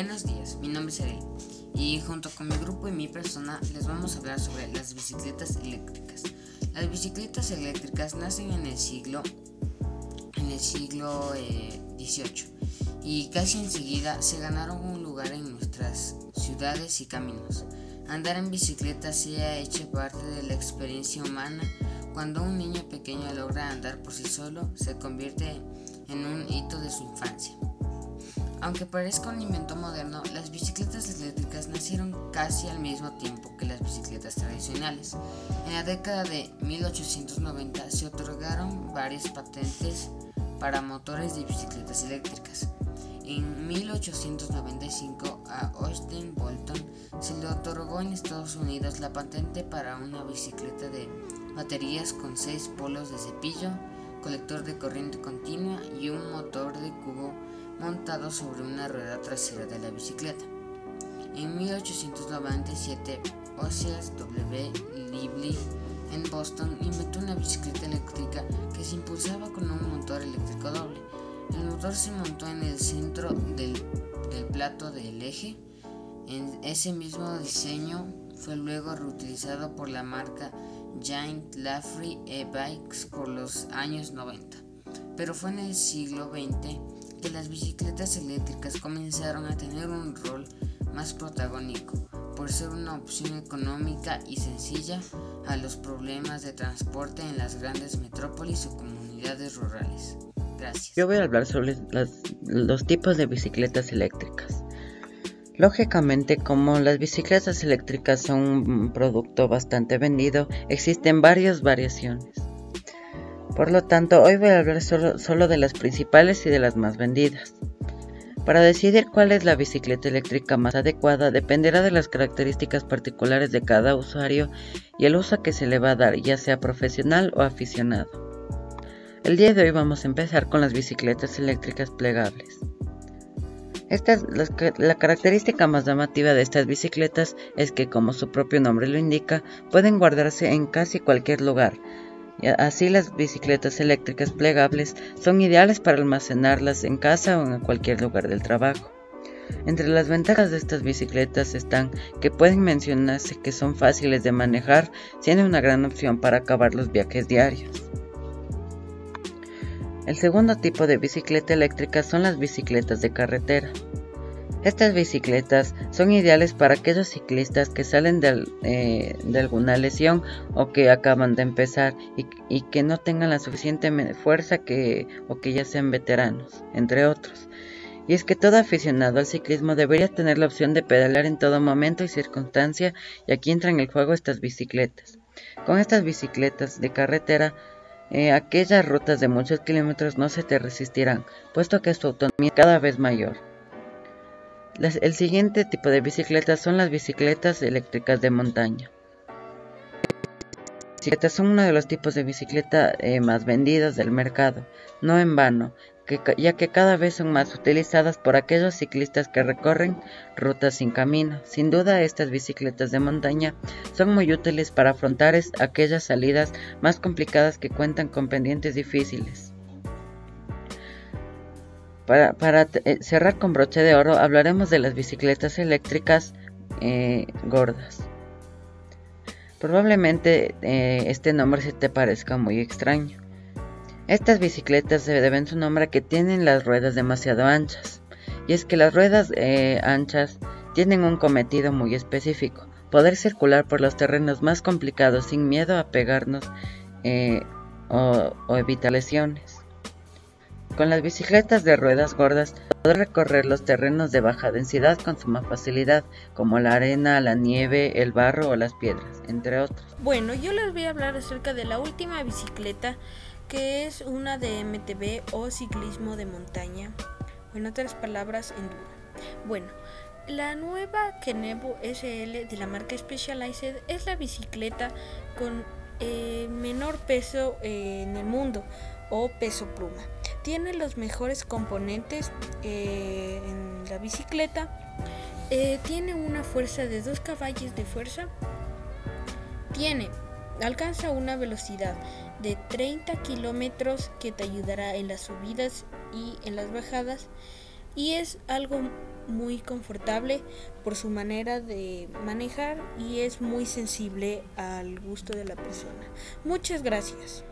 Buenos días, mi nombre es Ariel y junto con mi grupo y mi persona les vamos a hablar sobre las bicicletas eléctricas. Las bicicletas eléctricas nacen en el siglo en el siglo XVIII eh, y casi enseguida se ganaron un lugar en nuestras ciudades y caminos. Andar en bicicleta se ha hecho parte de la experiencia humana. Cuando un niño pequeño logra andar por sí solo, se convierte en un hito de su infancia. Aunque parezca un invento moderno, las bicicletas eléctricas nacieron casi al mismo tiempo que las bicicletas tradicionales. En la década de 1890 se otorgaron varias patentes para motores de bicicletas eléctricas. En 1895 a Austin Bolton se le otorgó en Estados Unidos la patente para una bicicleta de baterías con seis polos de cepillo, colector de corriente continua y un motor de cubo montado sobre una rueda trasera de la bicicleta. En 1897, Ossias W. Lively en Boston inventó una bicicleta eléctrica que se impulsaba con un motor eléctrico doble. El motor se montó en el centro del, del plato del eje. En ese mismo diseño fue luego reutilizado por la marca Giant Lafrey e-Bikes por los años 90. Pero fue en el siglo XX que las bicicletas eléctricas comenzaron a tener un rol más protagónico por ser una opción económica y sencilla a los problemas de transporte en las grandes metrópolis o comunidades rurales. Gracias. Yo voy a hablar sobre los tipos de bicicletas eléctricas. Lógicamente, como las bicicletas eléctricas son un producto bastante vendido, existen varias variaciones. Por lo tanto, hoy voy a hablar solo, de las principales y de las más vendidas. Para decidir cuál es la bicicleta eléctrica más adecuada dependerá de las características particulares de cada usuario y el uso que se le va a dar, ya sea profesional o aficionado. El día de hoy vamos a empezar con las bicicletas eléctricas plegables. Esta, la característica más llamativa de estas bicicletas es que, como su propio nombre lo indica, pueden guardarse en casi cualquier lugar, Así las bicicletas eléctricas plegables son ideales para almacenarlas en casa o en cualquier lugar del trabajo. Entre las ventajas de estas bicicletas están que pueden mencionarse que son fáciles de manejar, siendo una gran opción para acabar los viajes diarios. El segundo tipo de bicicleta eléctrica son las bicicletas de carretera. Estas bicicletas son ideales para aquellos ciclistas que salen eh, de, alguna lesión o que acaban de empezar y, que no tengan la suficiente fuerza que, o que ya sean veteranos, entre otros. Y es que todo aficionado al ciclismo debería tener la opción de pedalear en todo momento y circunstancia y aquí entran en el juego estas bicicletas. Con estas bicicletas de carretera eh, aquellas rutas de muchos kilómetros no se te resistirán, puesto que su autonomía es cada vez mayor el siguiente tipo de bicicletas son las bicicletas eléctricas de montaña. Las bicicletas son uno de los tipos de bicicleta eh, más vendidos del mercado, no en vano, ya que cada vez son más utilizadas por aquellos ciclistas que recorren rutas sin camino. Sin duda estas bicicletas de montaña son muy útiles para afrontar aquellas salidas más complicadas que cuentan con pendientes difíciles. Para, eh, cerrar con broche de oro, hablaremos de las bicicletas eléctricas eh, gordas. Probablemente eh, este nombre se te parezca muy extraño. Estas bicicletas se deben su nombre a que tienen las ruedas demasiado anchas. Y es que las ruedas anchas tienen un cometido muy específico, poder circular por los terrenos más complicados sin miedo a pegarnos o evitar lesiones. Con las bicicletas de ruedas gordas podrás recorrer los terrenos de baja densidad con suma facilidad, como la arena, la nieve, el barro o las piedras, entre otros. Bueno, yo les voy a hablar acerca de la última bicicleta, que es una de MTB o ciclismo de montaña, en otras palabras, enduro. Bueno, la nueva Kenevo SL de la marca Specialized es la bicicleta con eh, menor peso eh, en el mundo o peso pluma. Tiene los mejores componentes eh, en la bicicleta. Eh, tiene una fuerza de 2 caballos de fuerza. Tiene, alcanza una velocidad de 30 kilómetros que te ayudará en las subidas y en las bajadas. Y es algo muy confortable por su manera de manejar y es muy sensible al gusto de la persona. Muchas gracias.